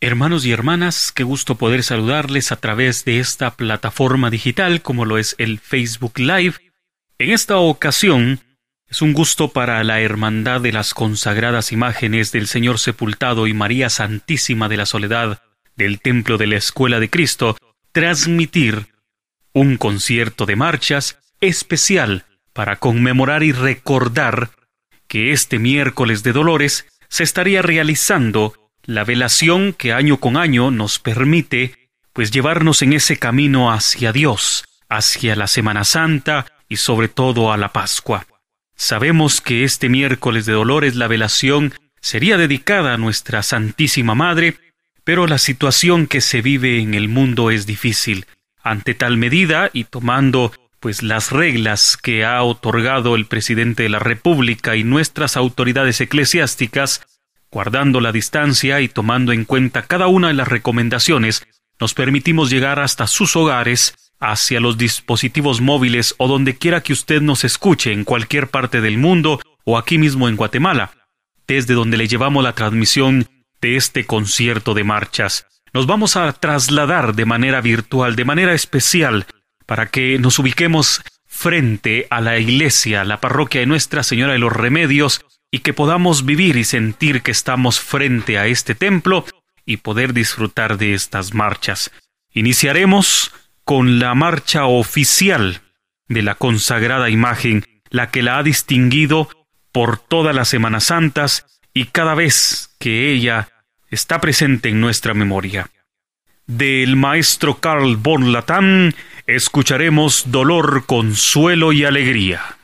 Hermanos y hermanas, qué gusto poder saludarles a través de esta plataforma digital como lo es el Facebook Live. En esta ocasión es un gusto para la Hermandad de las consagradas imágenes del Señor sepultado y María Santísima de la Soledad del Templo de la Escuela de Cristo transmitir un concierto de marchas especial para conmemorar y recordar que este miércoles de Dolores se estaría realizando la velación que año con año nos permite pues llevarnos en ese camino hacia Dios, hacia la Semana Santa y sobre todo a la Pascua. Sabemos que este miércoles de dolores la velación sería dedicada a nuestra Santísima Madre, pero la situación que se vive en el mundo es difícil. Ante tal medida y tomando pues las reglas que ha otorgado el presidente de la República y nuestras autoridades eclesiásticas, Guardando la distancia y tomando en cuenta cada una de las recomendaciones, nos permitimos llegar hasta sus hogares, hacia los dispositivos móviles o donde quiera que usted nos escuche en cualquier parte del mundo o aquí mismo en Guatemala, desde donde le llevamos la transmisión de este concierto de marchas. Nos vamos a trasladar de manera virtual, de manera especial, para que nos ubiquemos frente a la iglesia, la parroquia de Nuestra Señora de los Remedios, y que podamos vivir y sentir que estamos frente a este templo y poder disfrutar de estas marchas. Iniciaremos con la marcha oficial de la consagrada imagen, la que la ha distinguido por todas las Semanas Santas y cada vez que ella está presente en nuestra memoria. Del maestro Carl von Latam escucharemos Dolor, Consuelo y Alegría.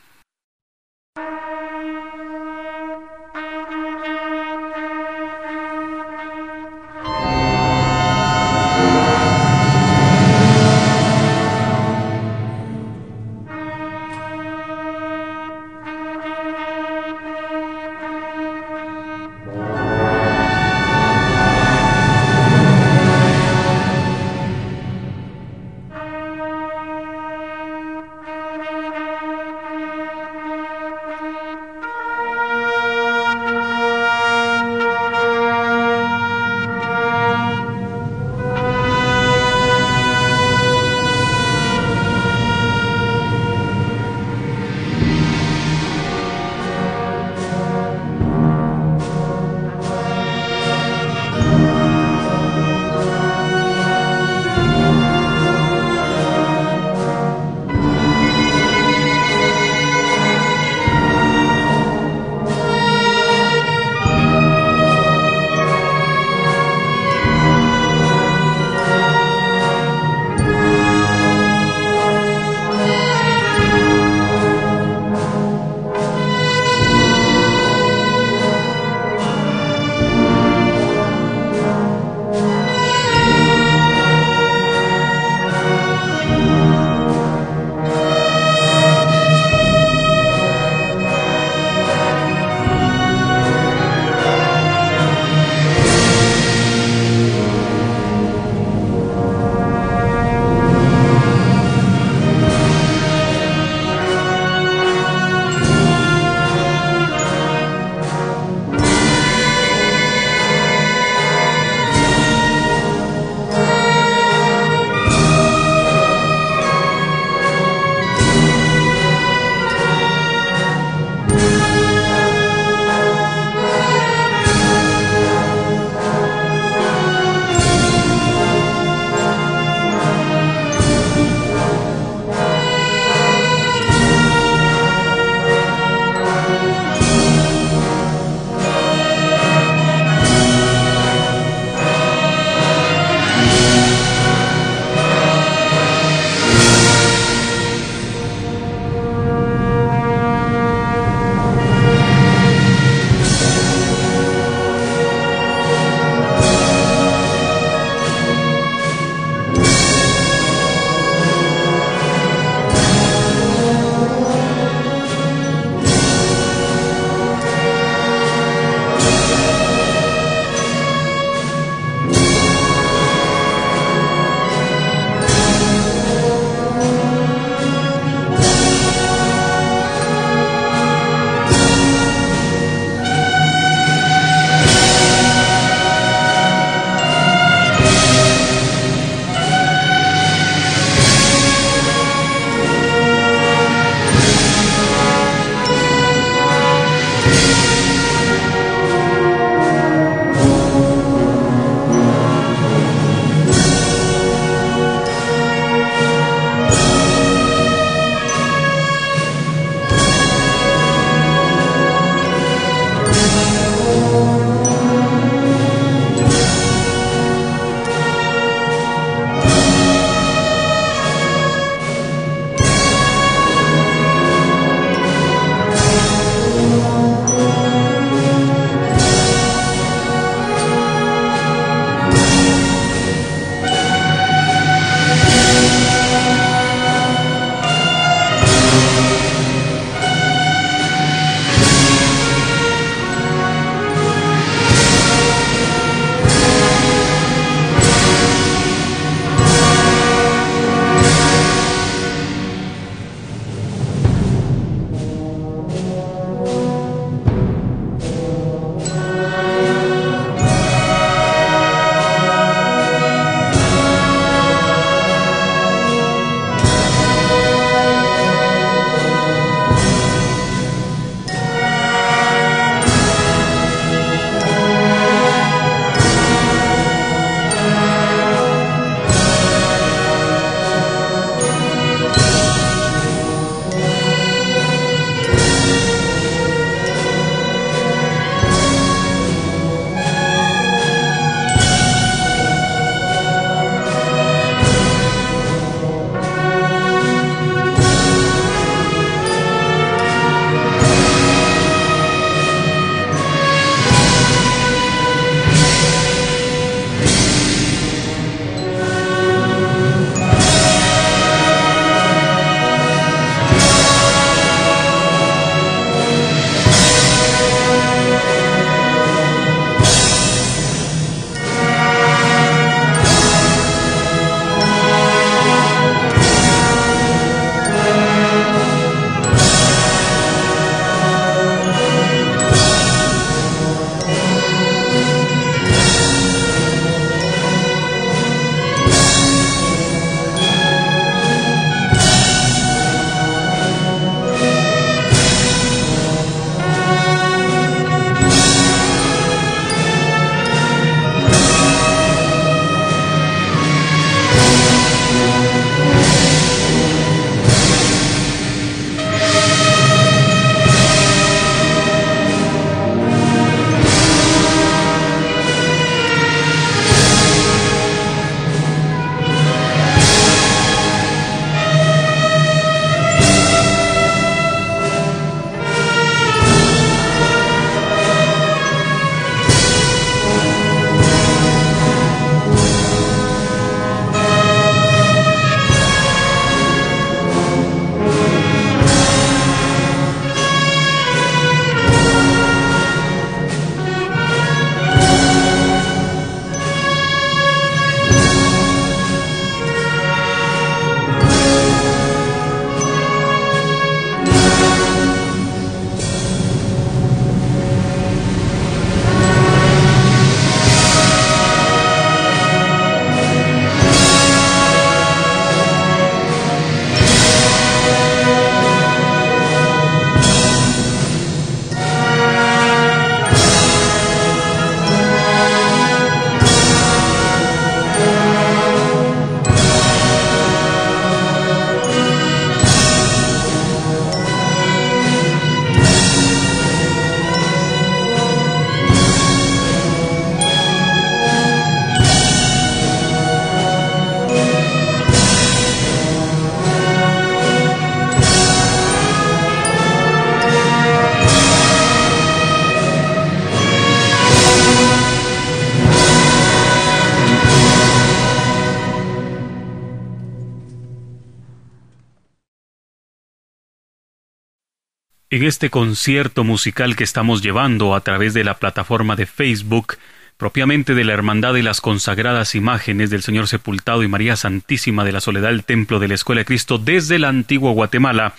En este concierto musical que estamos llevando a través de la plataforma de Facebook, propiamente de la Hermandad de las Consagradas Imágenes del Señor Sepultado y María Santísima de la Soledad del Templo de la Escuela de Cristo desde la antigua Guatemala,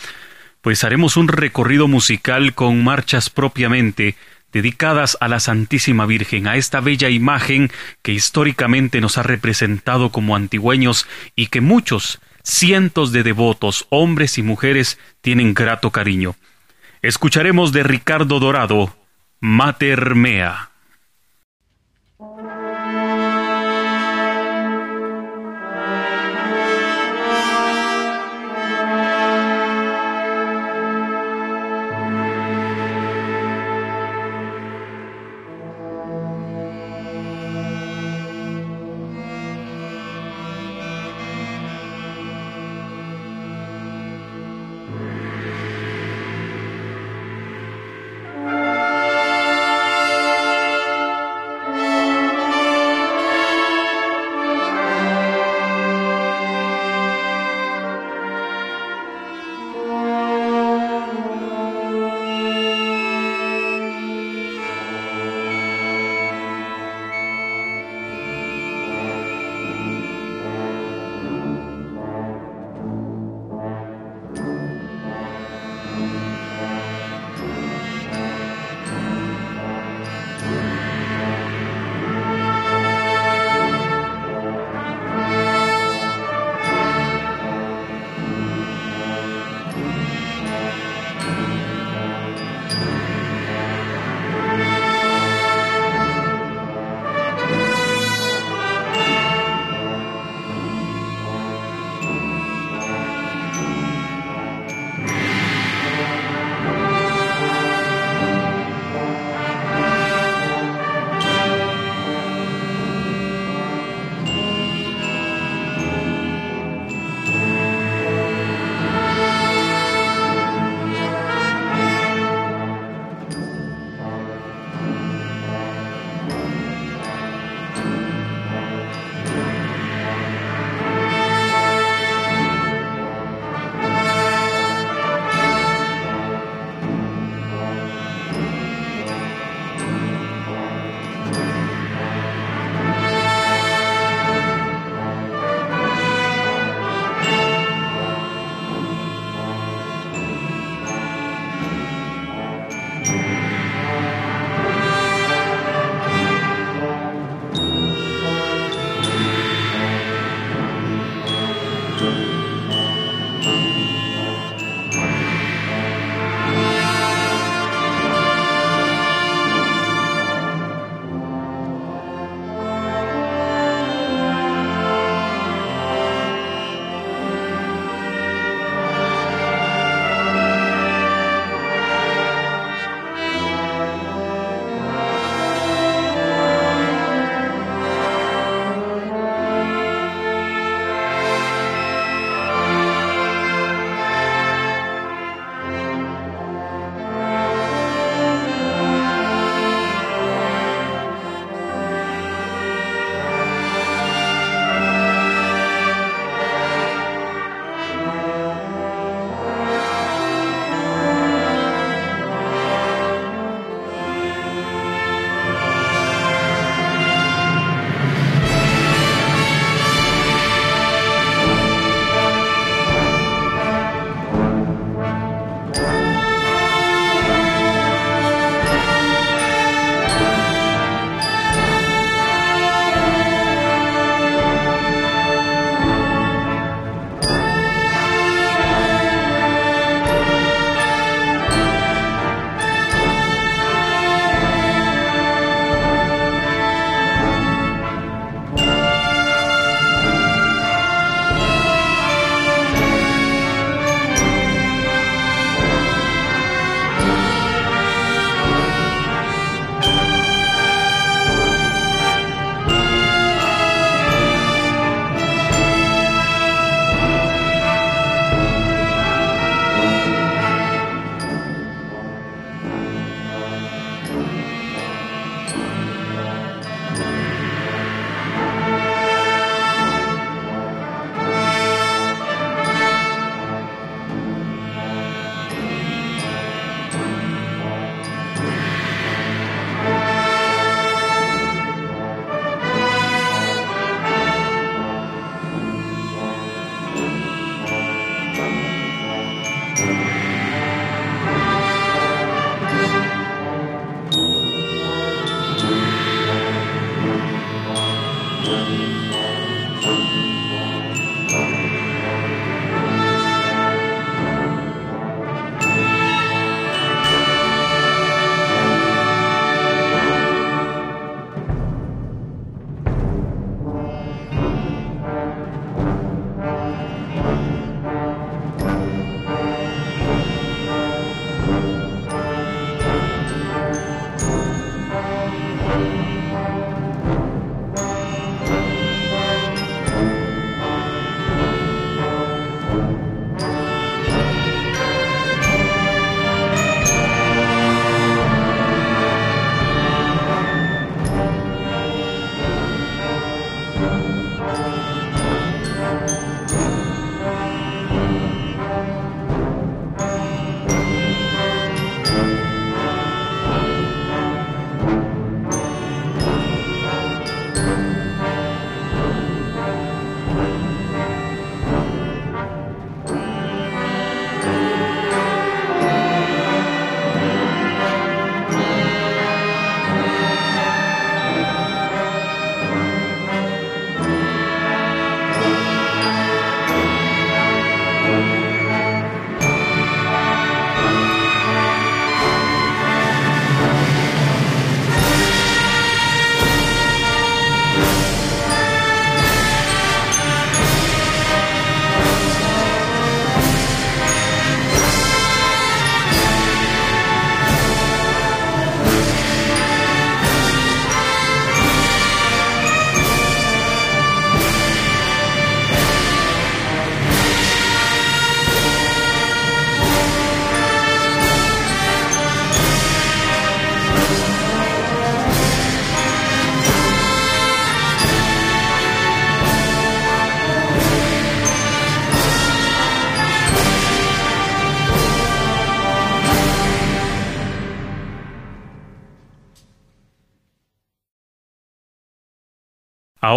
pues haremos un recorrido musical con marchas propiamente dedicadas a la Santísima Virgen, a esta bella imagen que históricamente nos ha representado como antigüeños y que muchos, cientos de devotos, hombres y mujeres, tienen grato cariño. Escucharemos de Ricardo Dorado, Mater Mea.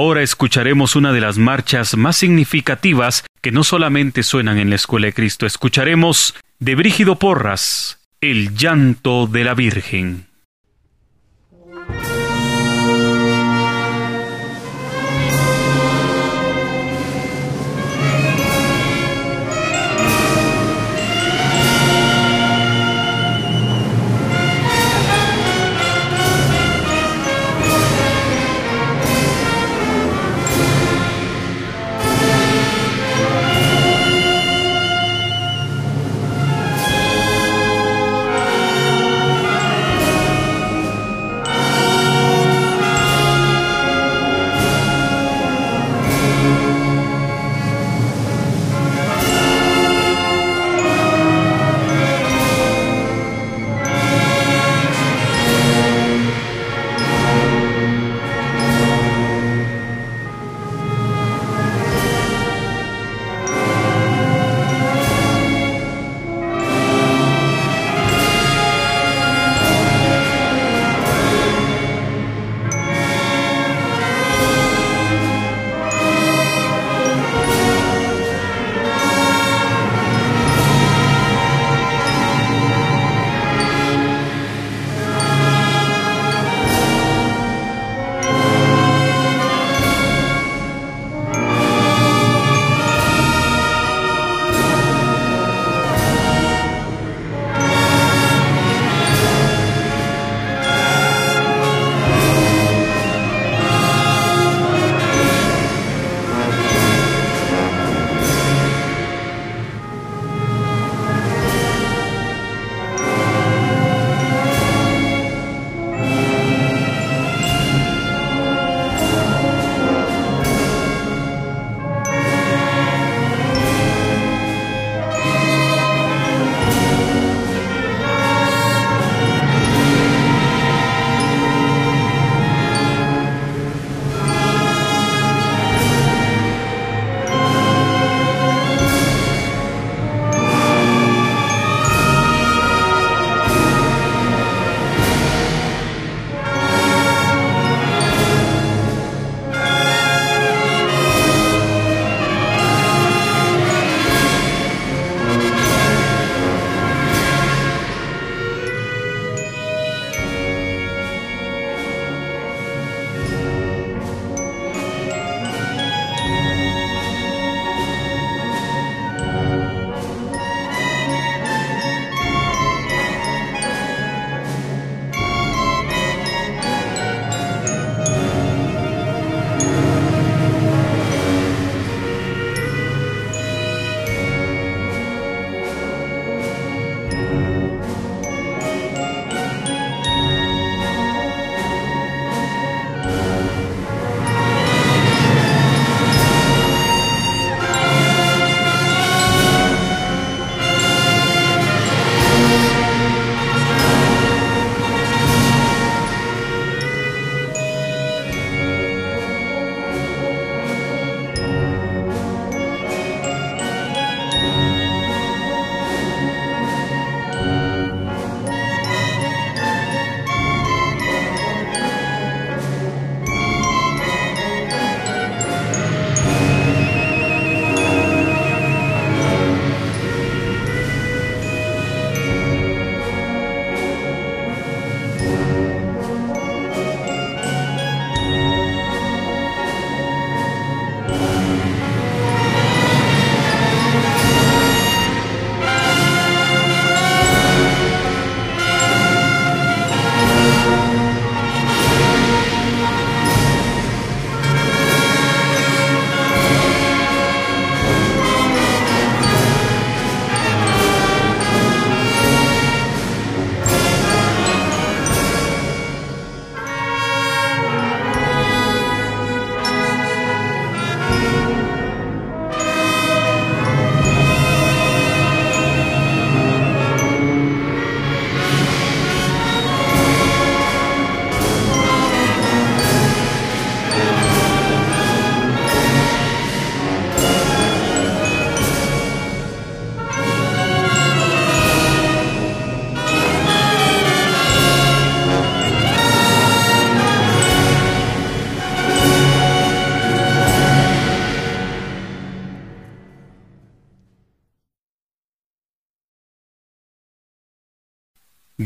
Ahora escucharemos una de las marchas más significativas que no solamente suenan en la Escuela de Cristo, escucharemos de Brígido Porras, El llanto de la Virgen.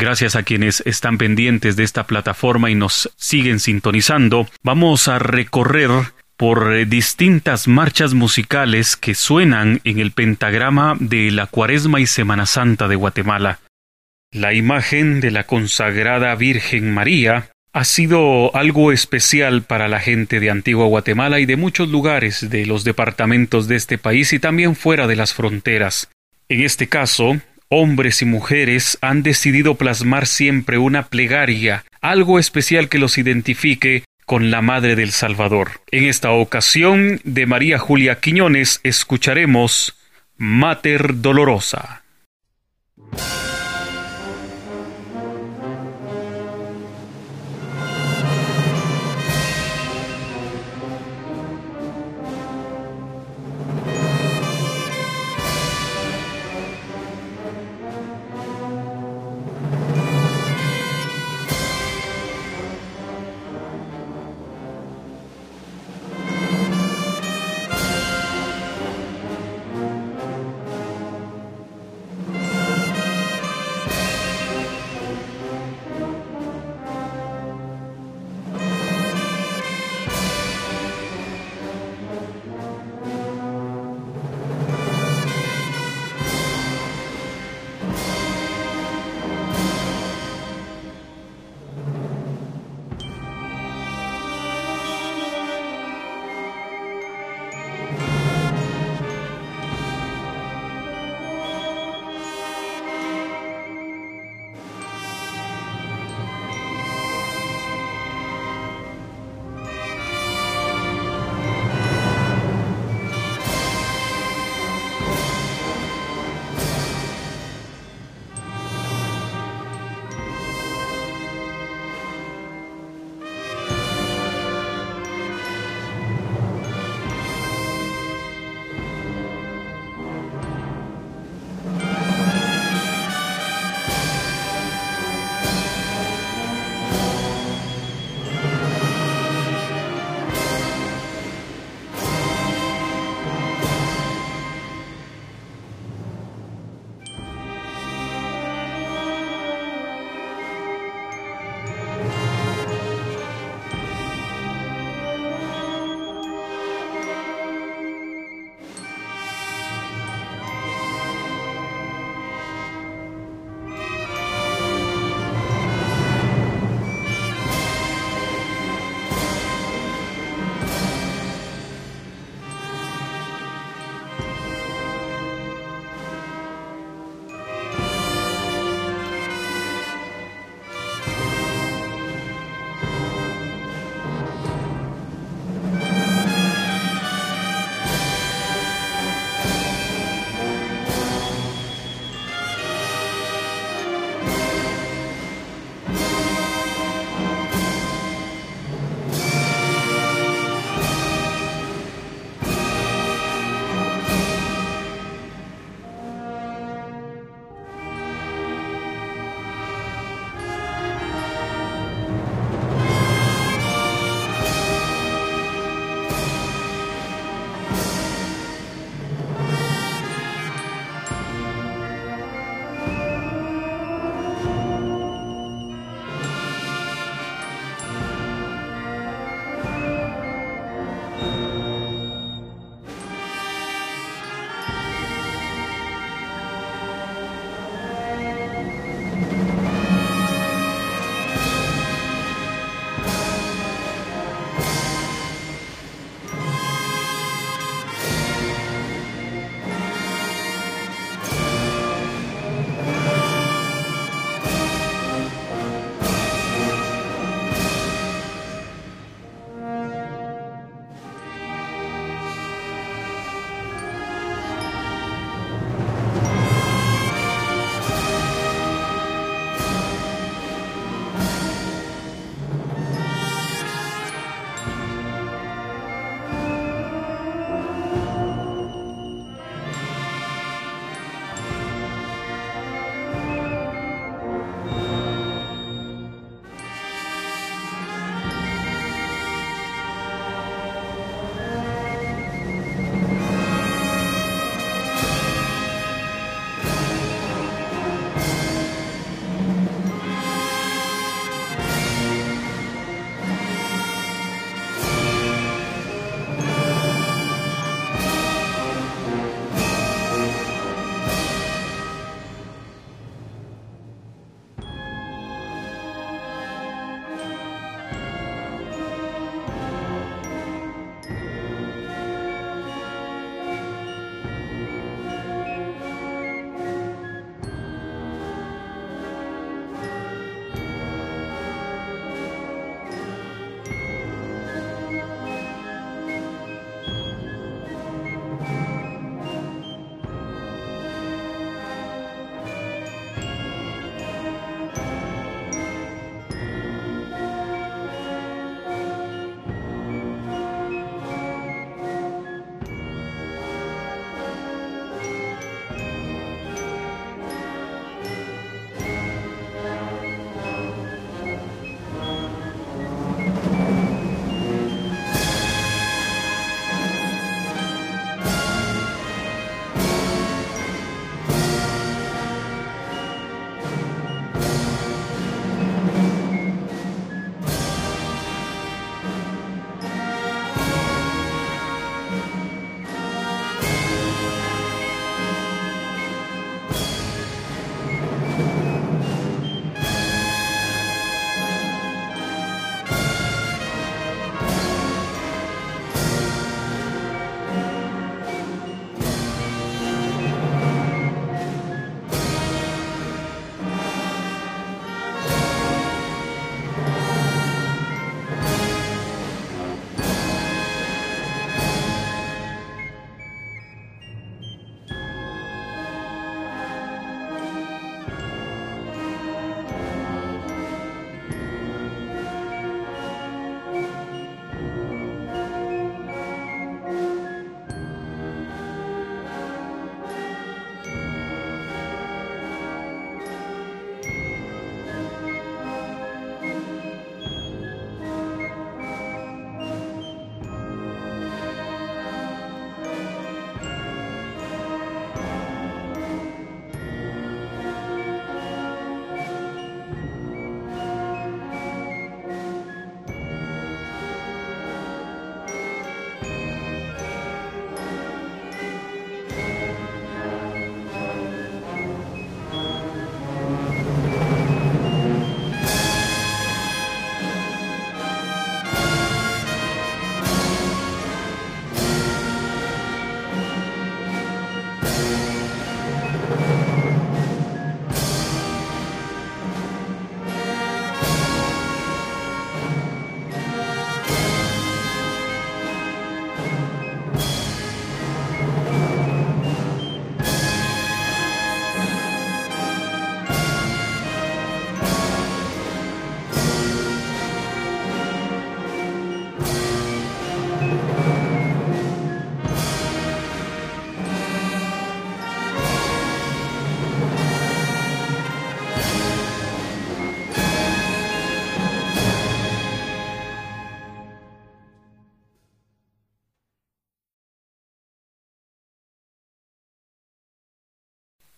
Gracias a quienes están pendientes de esta plataforma y nos siguen sintonizando, vamos a recorrer por eh, distintas marchas musicales que suenan en el pentagrama de la Cuaresma y Semana Santa de Guatemala. La imagen de la consagrada Virgen María ha sido algo especial para la gente de Antigua Guatemala y de muchos lugares de los departamentos de este país y también fuera de las fronteras. En este caso, hombres y mujeres han decidido plasmar siempre una plegaria, algo especial que los identifique con la Madre del Salvador. En esta ocasión, de María Julia Quiñones, escucharemos Mater Dolorosa.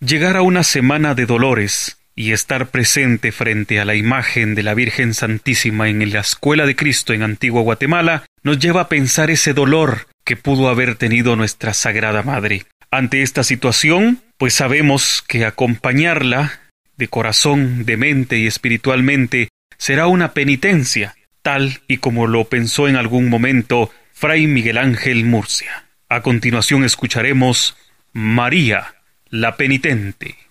Llegar a una semana de dolores y estar presente frente a la imagen de la Virgen Santísima en la Escuela de Cristo en Antigua Guatemala nos lleva a pensar ese dolor que pudo haber tenido nuestra Sagrada Madre. Ante esta situación, pues sabemos que acompañarla de corazón, de mente y espiritualmente será una penitencia, tal y como lo pensó en algún momento Fray Miguel Ángel Murcia. A continuación escucharemos María, la penitente.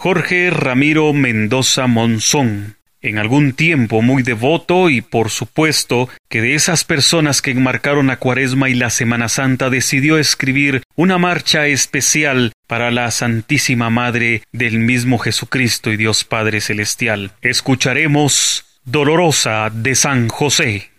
Jorge Ramiro Mendoza Monzón, en algún tiempo muy devoto y por supuesto que de esas personas que enmarcaron la Cuaresma y la Semana Santa decidió escribir una marcha especial para la Santísima Madre del mismo Jesucristo y Dios Padre Celestial. Escucharemos Dolorosa de San José.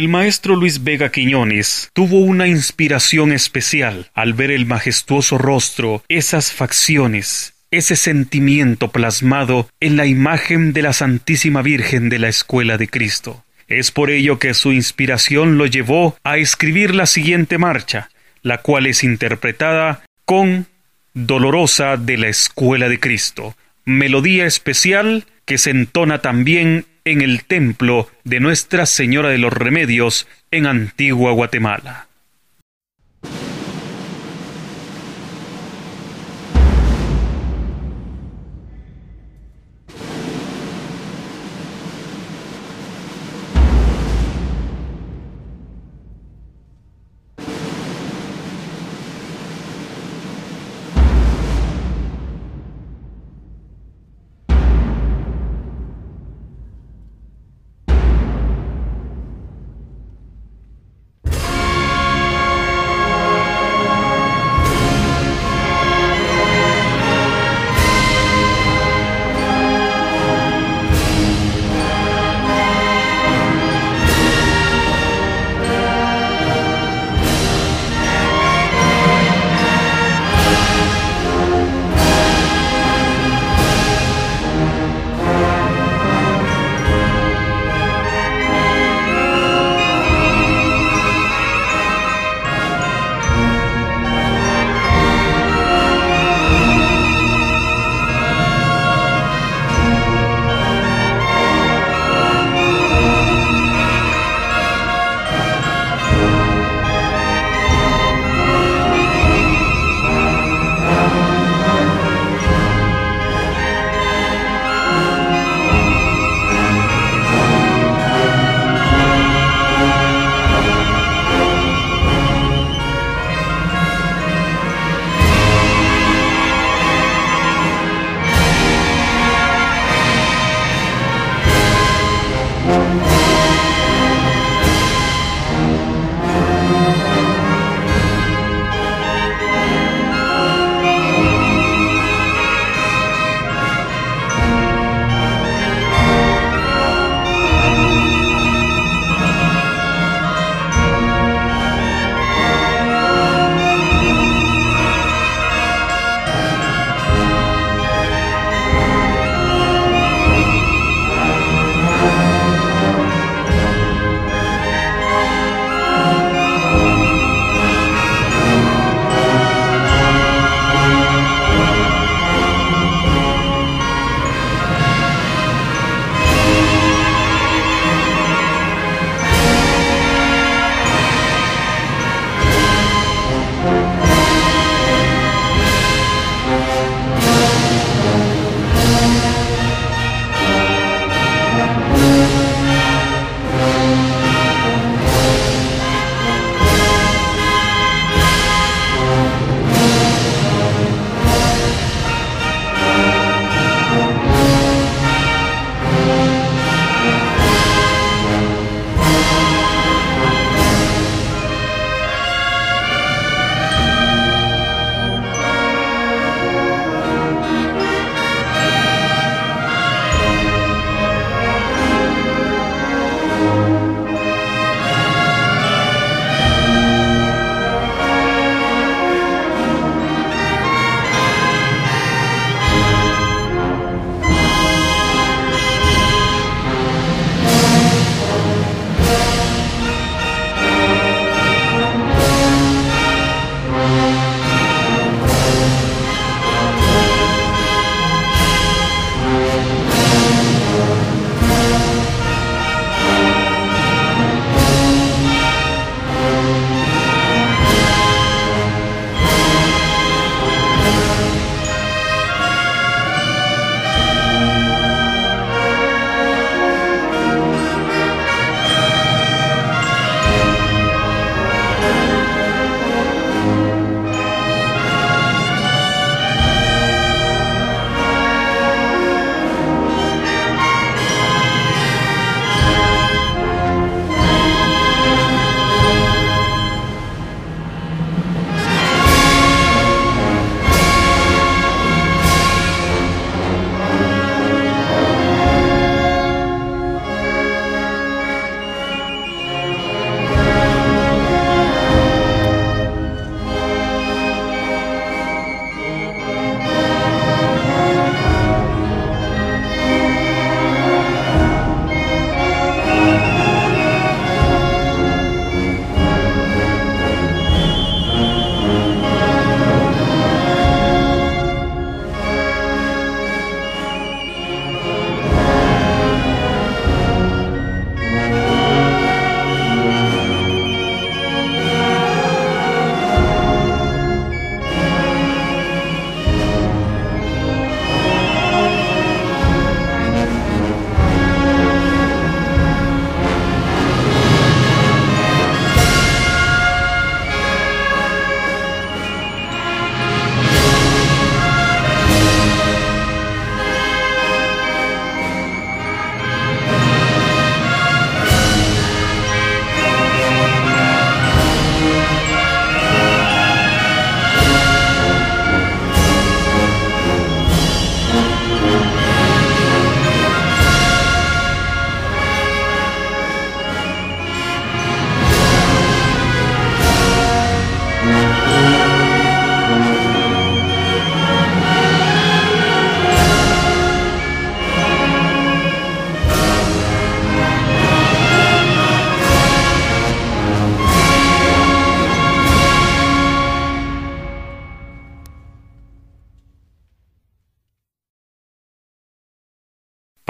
El maestro Luis Vega Quiñones tuvo una inspiración especial al ver el majestuoso rostro, esas facciones, ese sentimiento plasmado en la imagen de la Santísima Virgen de la Escuela de Cristo. Es por ello que su inspiración lo llevó a escribir la siguiente marcha, la cual es interpretada con Dolorosa de la Escuela de Cristo, melodía especial que se entona también en el templo de Nuestra Señora de los Remedios en Antigua Guatemala.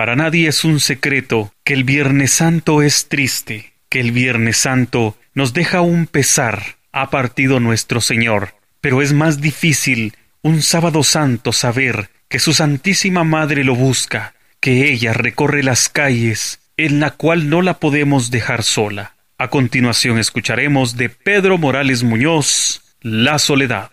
Para nadie es un secreto que el Viernes Santo es triste, que el Viernes Santo nos deja un pesar, ha partido nuestro Señor, pero es más difícil un sábado santo saber que su Santísima Madre lo busca, que ella recorre las calles, en la cual no la podemos dejar sola. A continuación escucharemos de Pedro Morales Muñoz, La Soledad.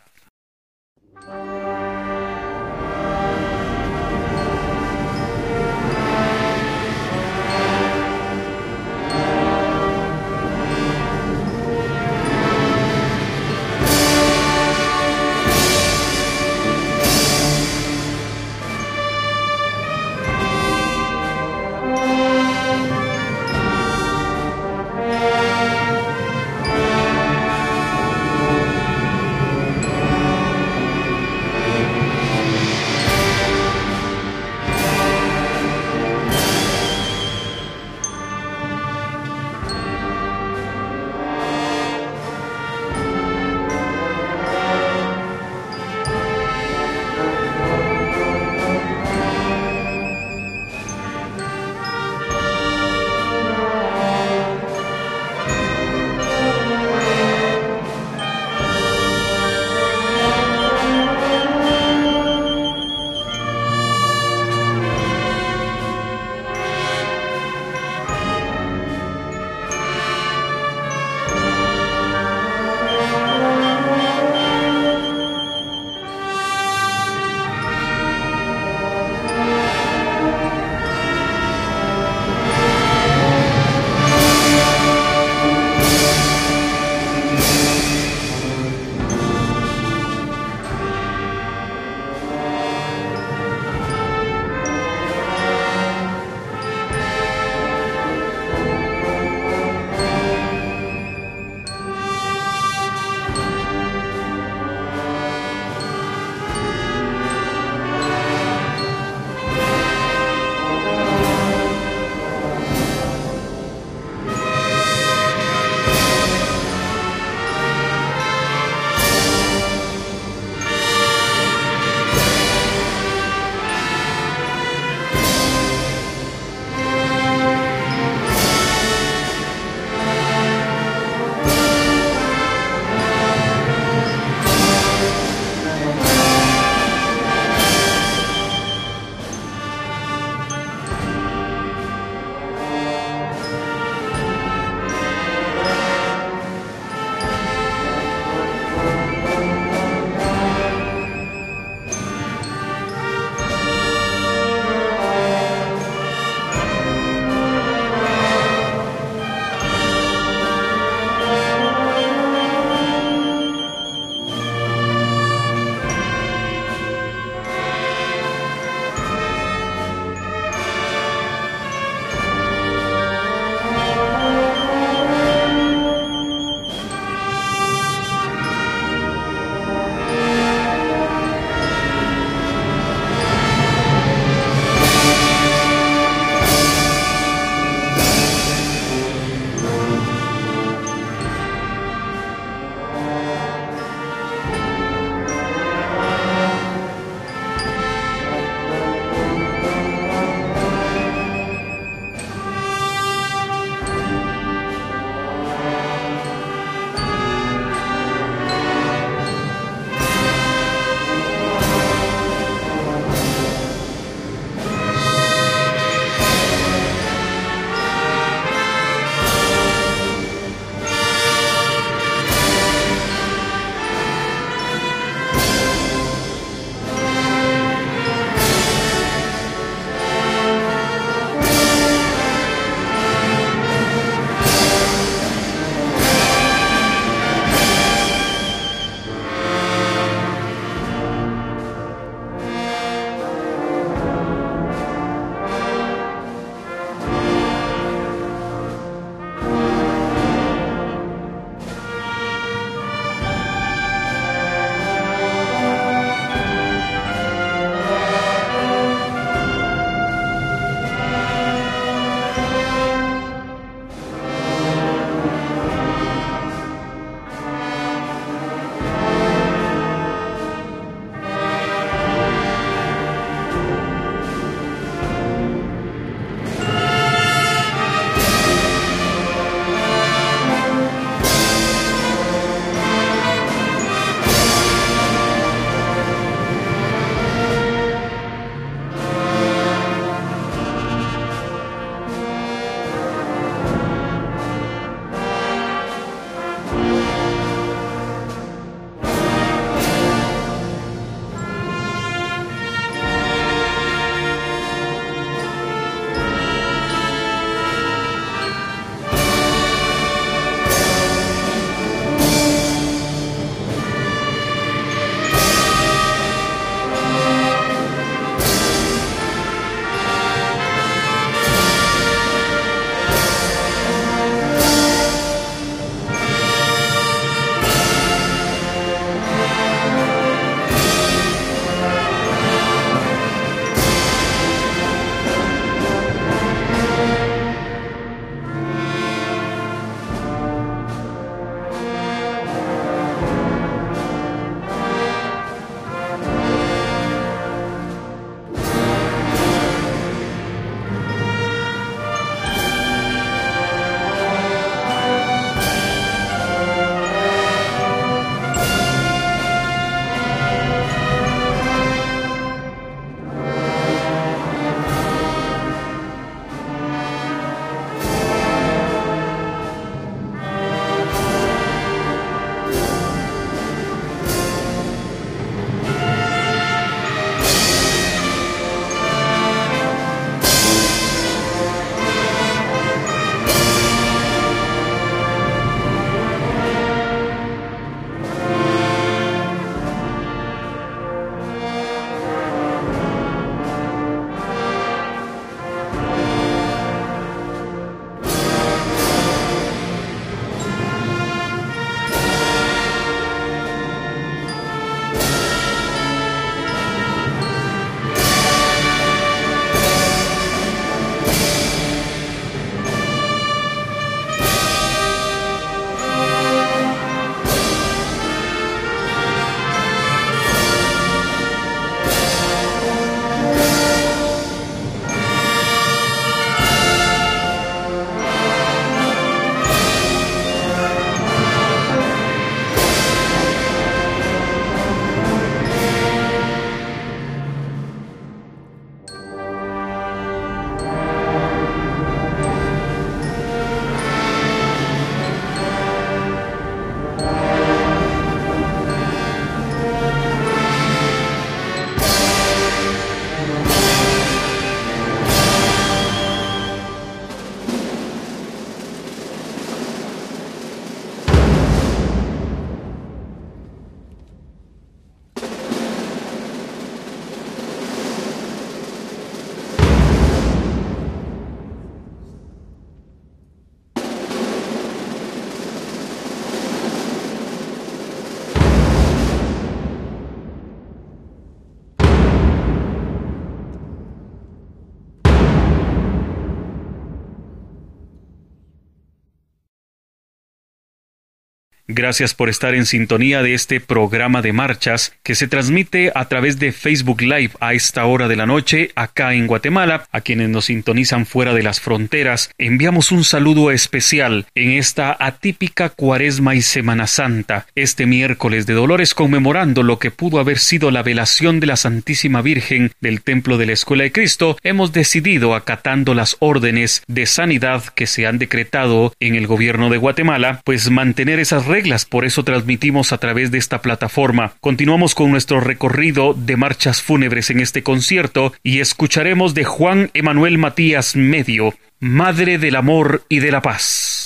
Gracias por estar en sintonía de este programa de marchas que se transmite a través de Facebook Live a esta hora de la noche acá en Guatemala. A quienes nos sintonizan fuera de las fronteras, enviamos un saludo especial en esta atípica cuaresma y Semana Santa, este miércoles de Dolores conmemorando lo que pudo haber sido la velación de la Santísima Virgen del Templo de la Escuela de Cristo. Hemos decidido, acatando las órdenes de sanidad que se han decretado en el gobierno de Guatemala, pues mantener esas por eso transmitimos a través de esta plataforma. Continuamos con nuestro recorrido de marchas fúnebres en este concierto y escucharemos de Juan Emanuel Matías Medio, Madre del Amor y de la Paz.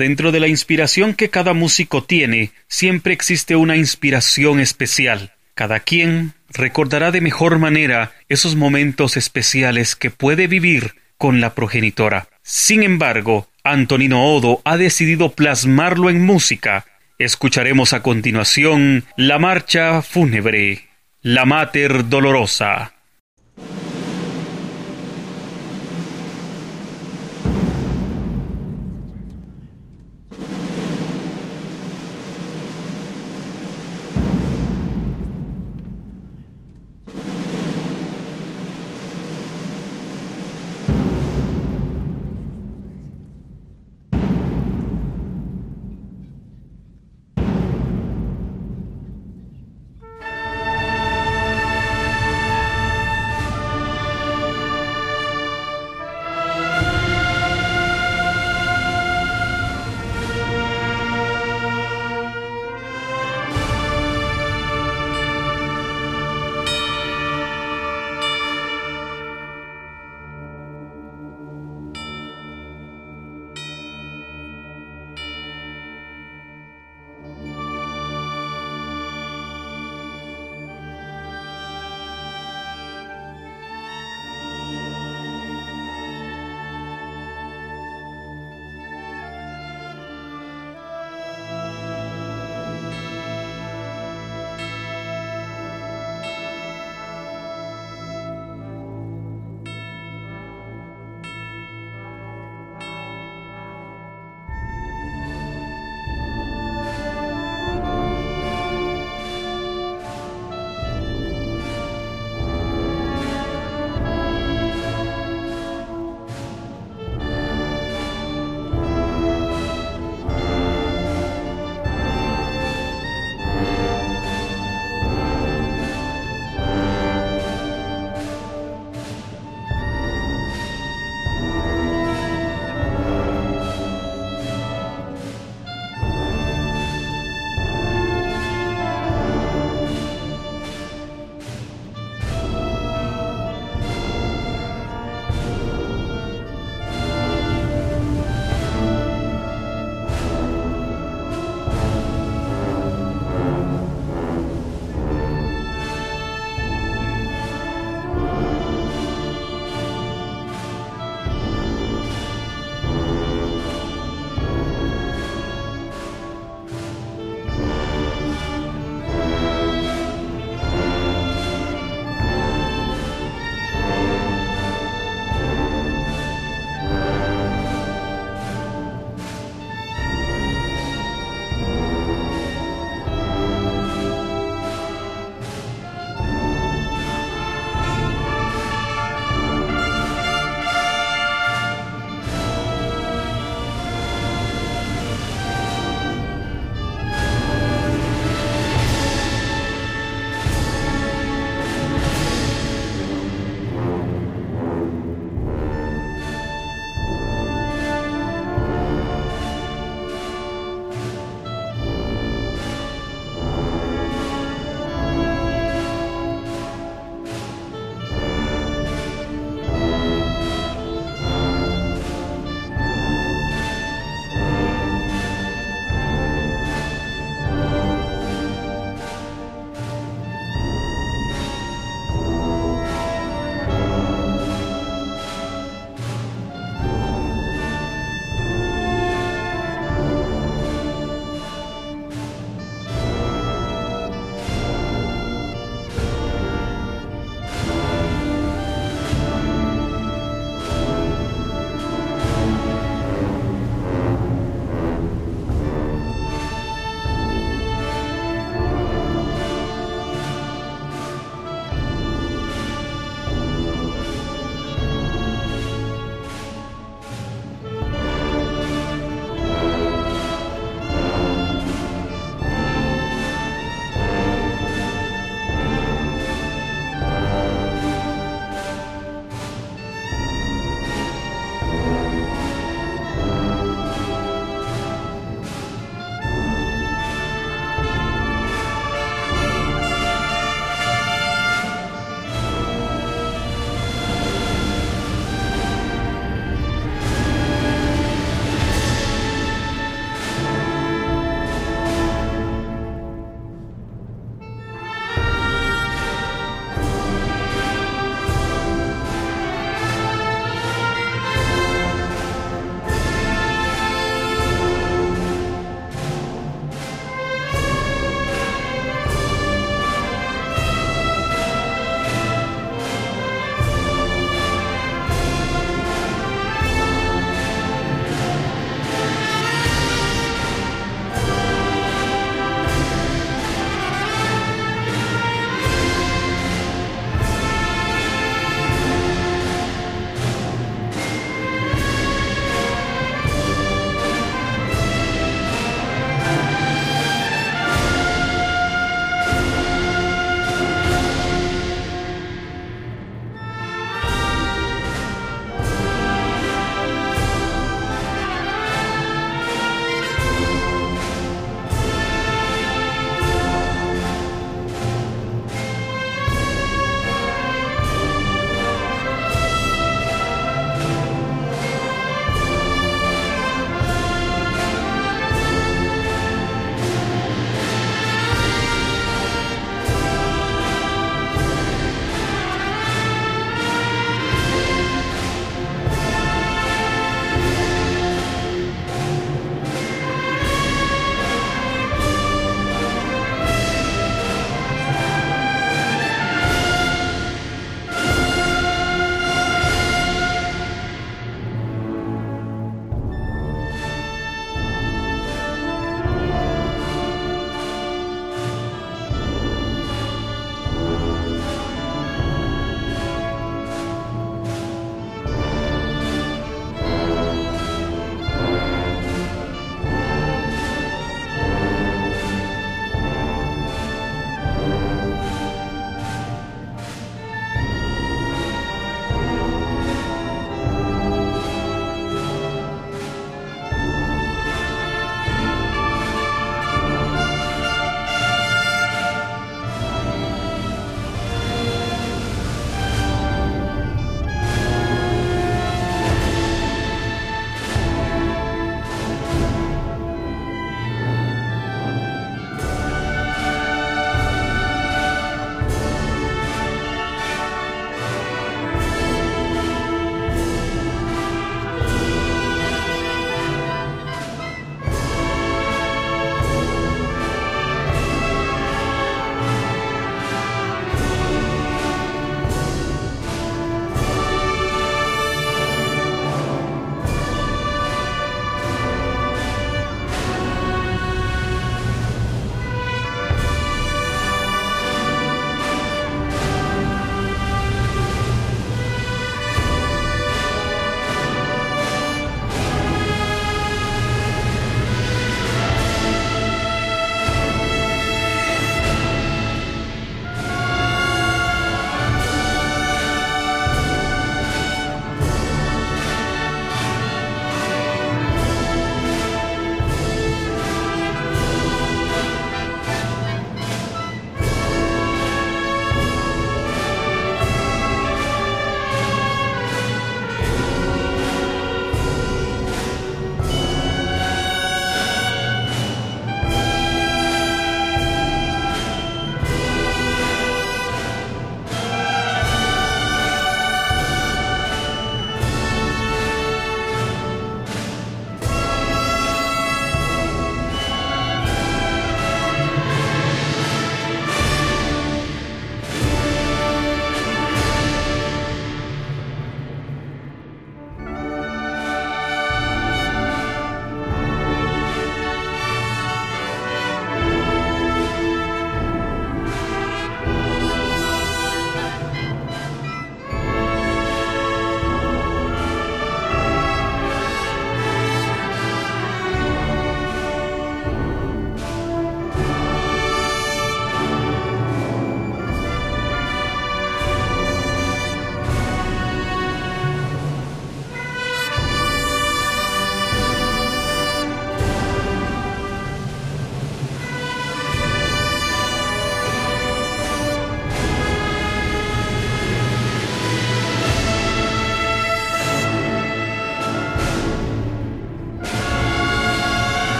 Dentro de la inspiración que cada músico tiene, siempre existe una inspiración especial. Cada quien recordará de mejor manera esos momentos especiales que puede vivir con la progenitora. Sin embargo, Antonino Odo ha decidido plasmarlo en música. Escucharemos a continuación la marcha fúnebre, la Mater Dolorosa.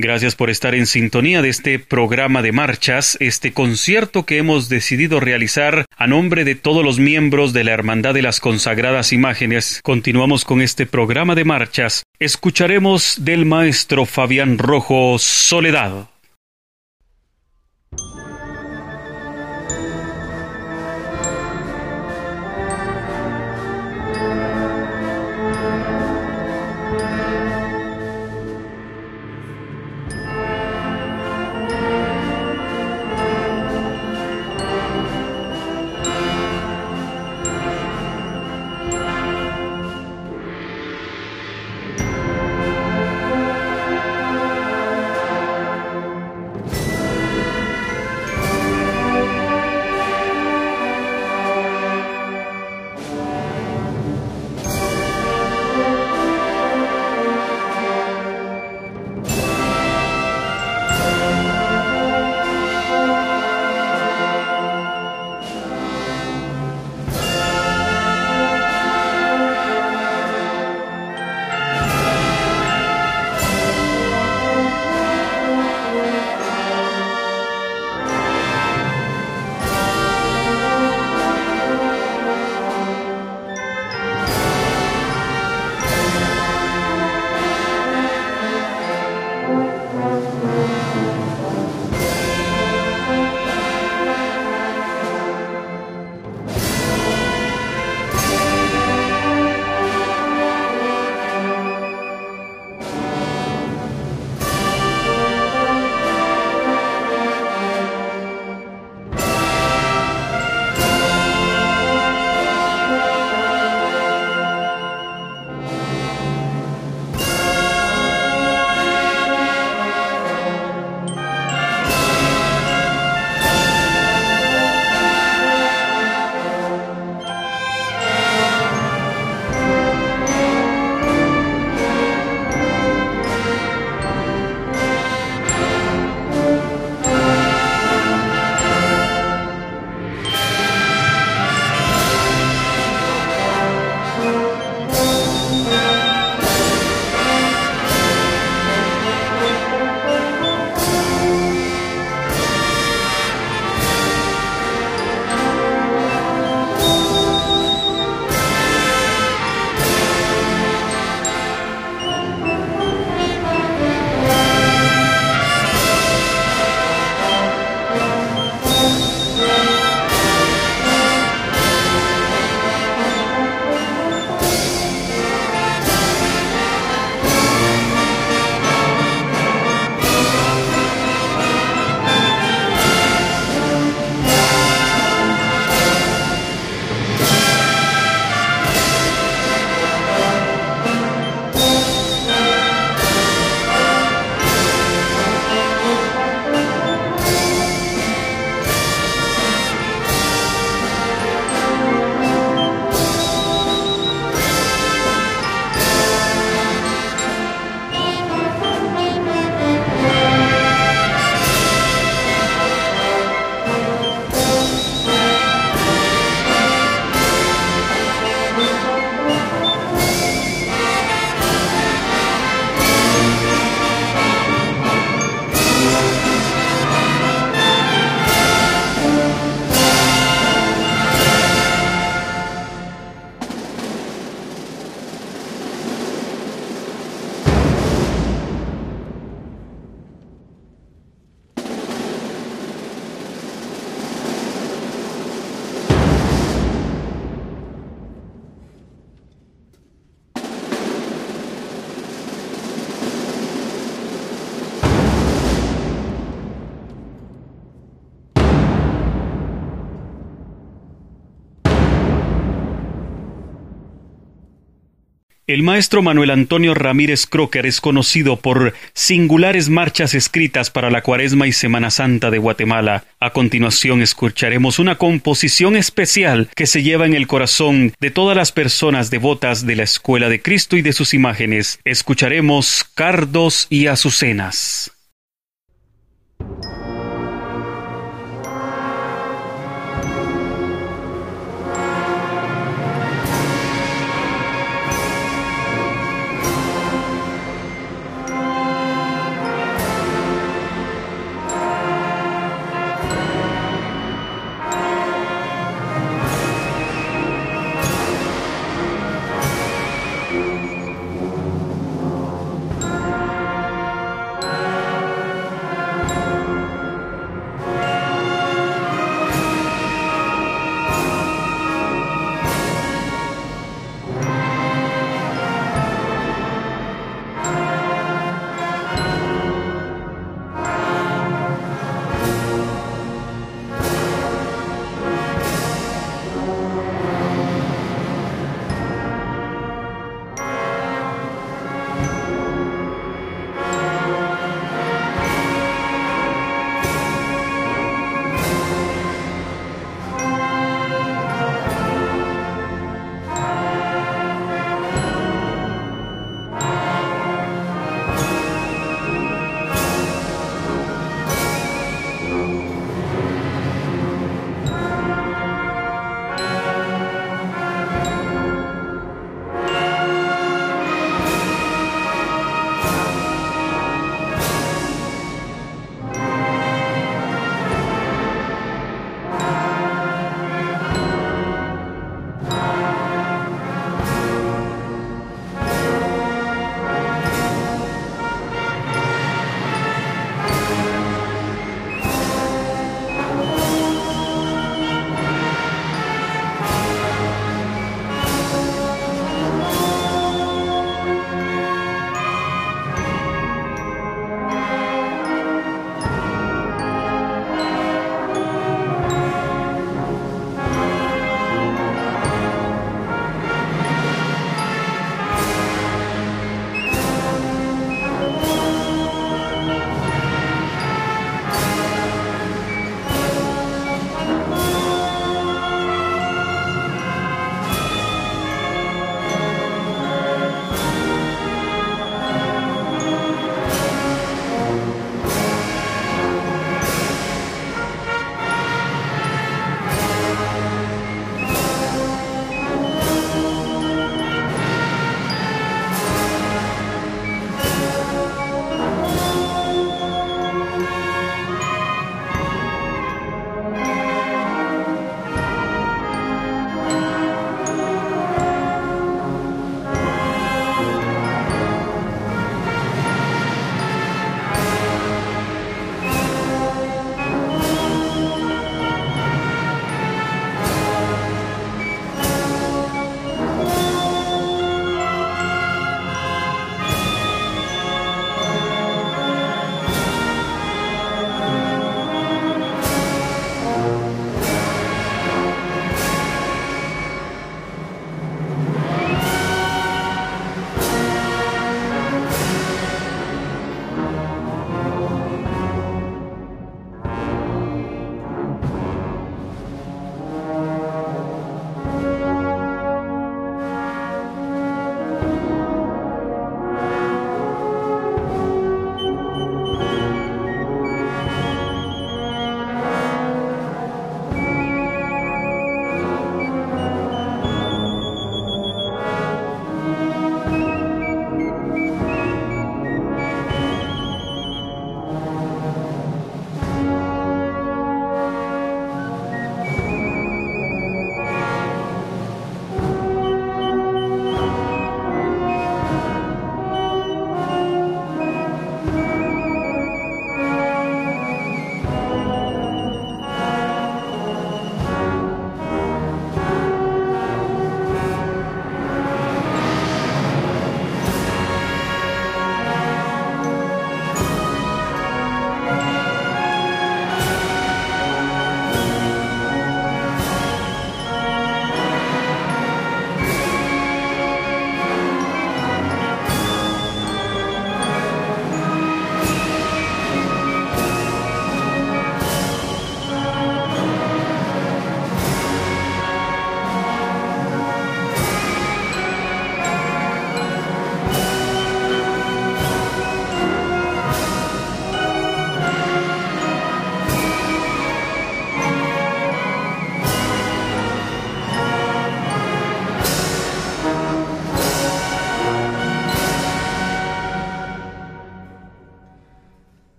Gracias por estar en sintonía de este programa de marchas, este concierto que hemos decidido realizar a nombre de todos los miembros de la Hermandad de las Consagradas Imágenes. Continuamos con este programa de marchas. Escucharemos del maestro Fabián Rojo Soledad. El maestro Manuel Antonio Ramírez Crocker es conocido por singulares marchas escritas para la Cuaresma y Semana Santa de Guatemala. A continuación escucharemos una composición especial que se lleva en el corazón de todas las personas devotas de la Escuela de Cristo y de sus imágenes. Escucharemos Cardos y Azucenas.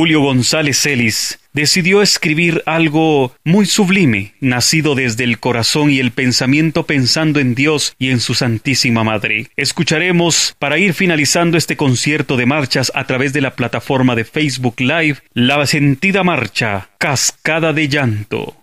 Julio González Celis decidió escribir algo muy sublime, nacido desde el corazón y el pensamiento pensando en Dios y en su Santísima Madre. Escucharemos, para ir finalizando este concierto de marchas a través de la plataforma de Facebook Live, la sentida marcha Cascada de Llanto.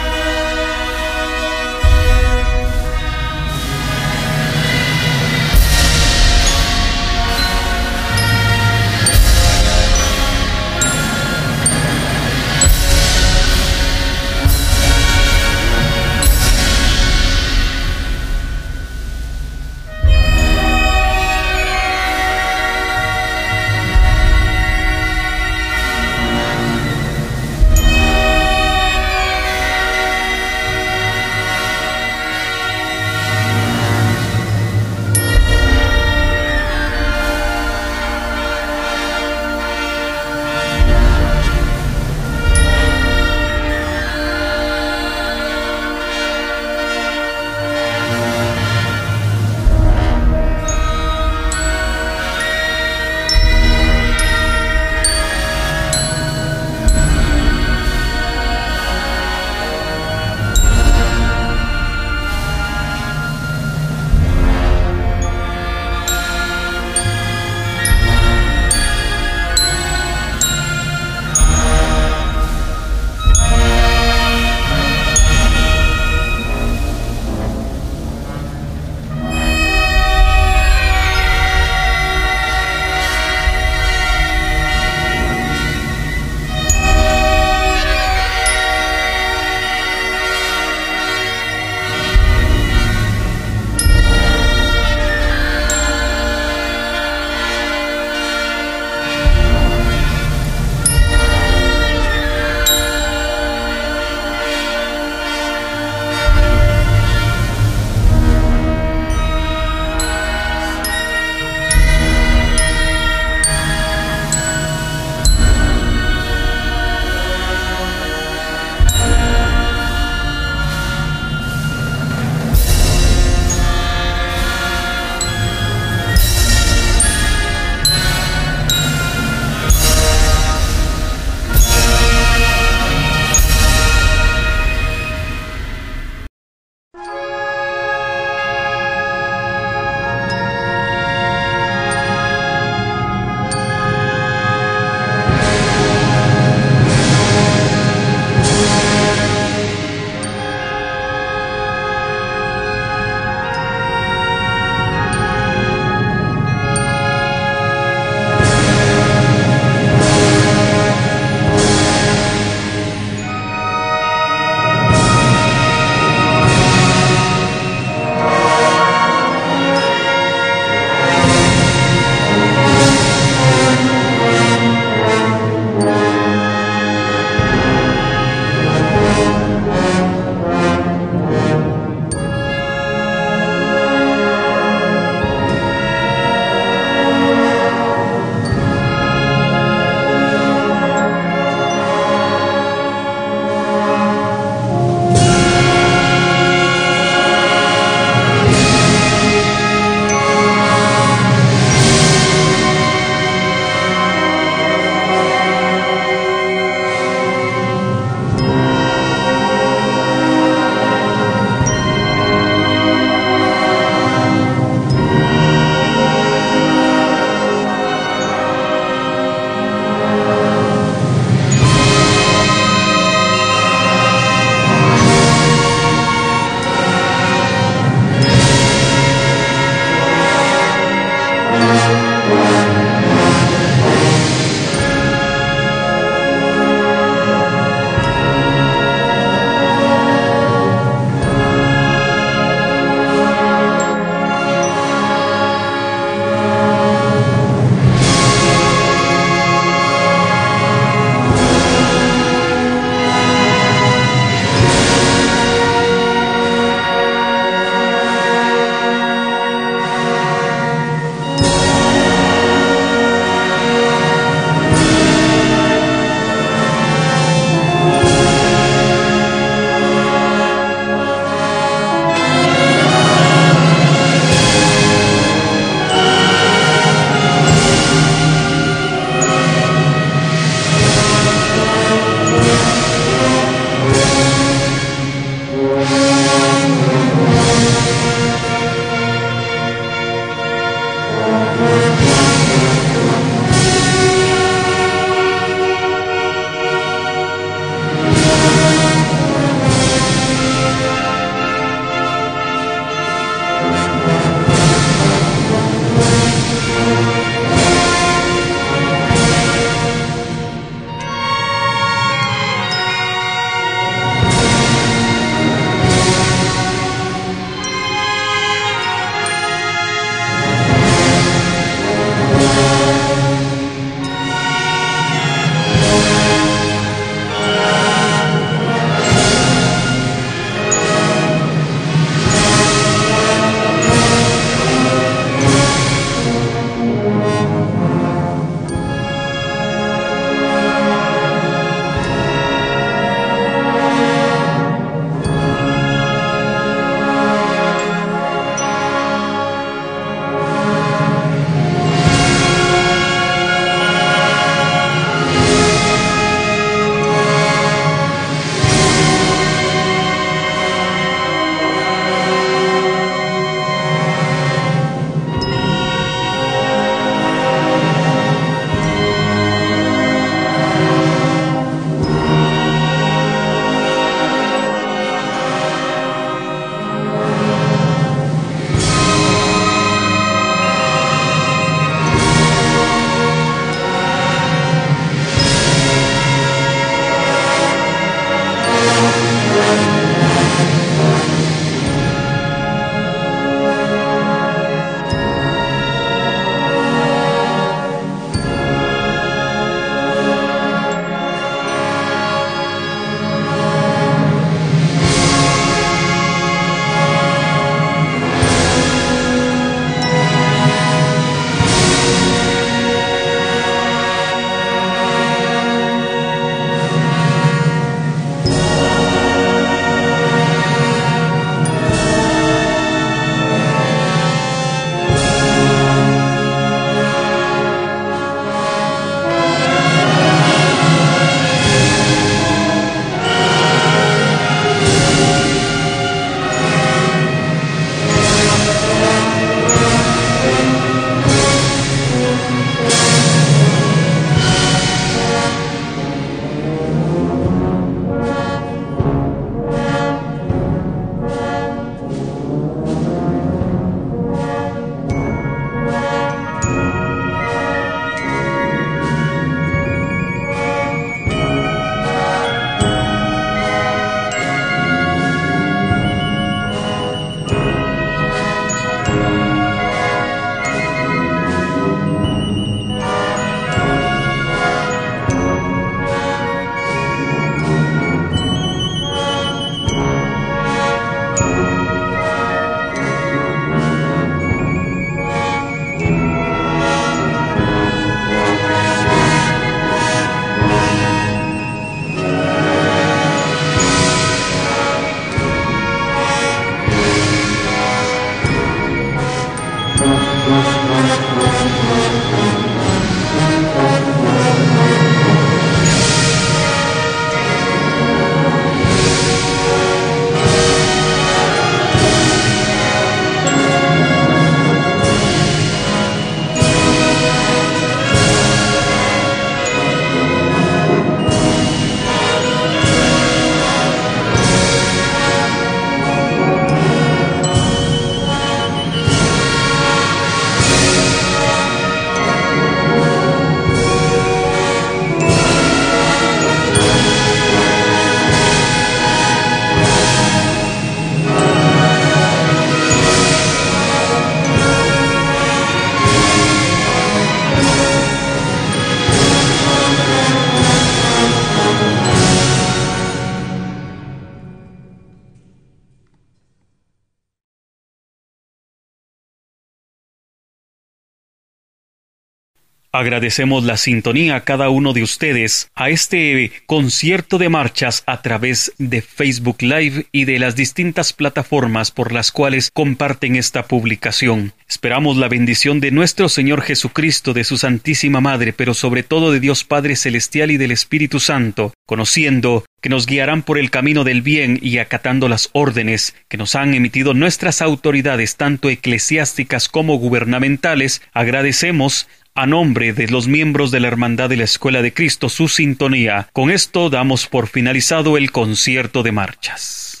Agradecemos la sintonía a cada uno de ustedes a este concierto de marchas a través de Facebook Live y de las distintas plataformas por las cuales comparten esta publicación. Esperamos la bendición de nuestro Señor Jesucristo, de su Santísima Madre, pero sobre todo de Dios Padre Celestial y del Espíritu Santo, conociendo que nos guiarán por el camino del bien y acatando las órdenes que nos han emitido nuestras autoridades, tanto eclesiásticas como gubernamentales, agradecemos a nombre de los miembros de la Hermandad de la Escuela de Cristo su sintonía. Con esto damos por finalizado el concierto de marchas.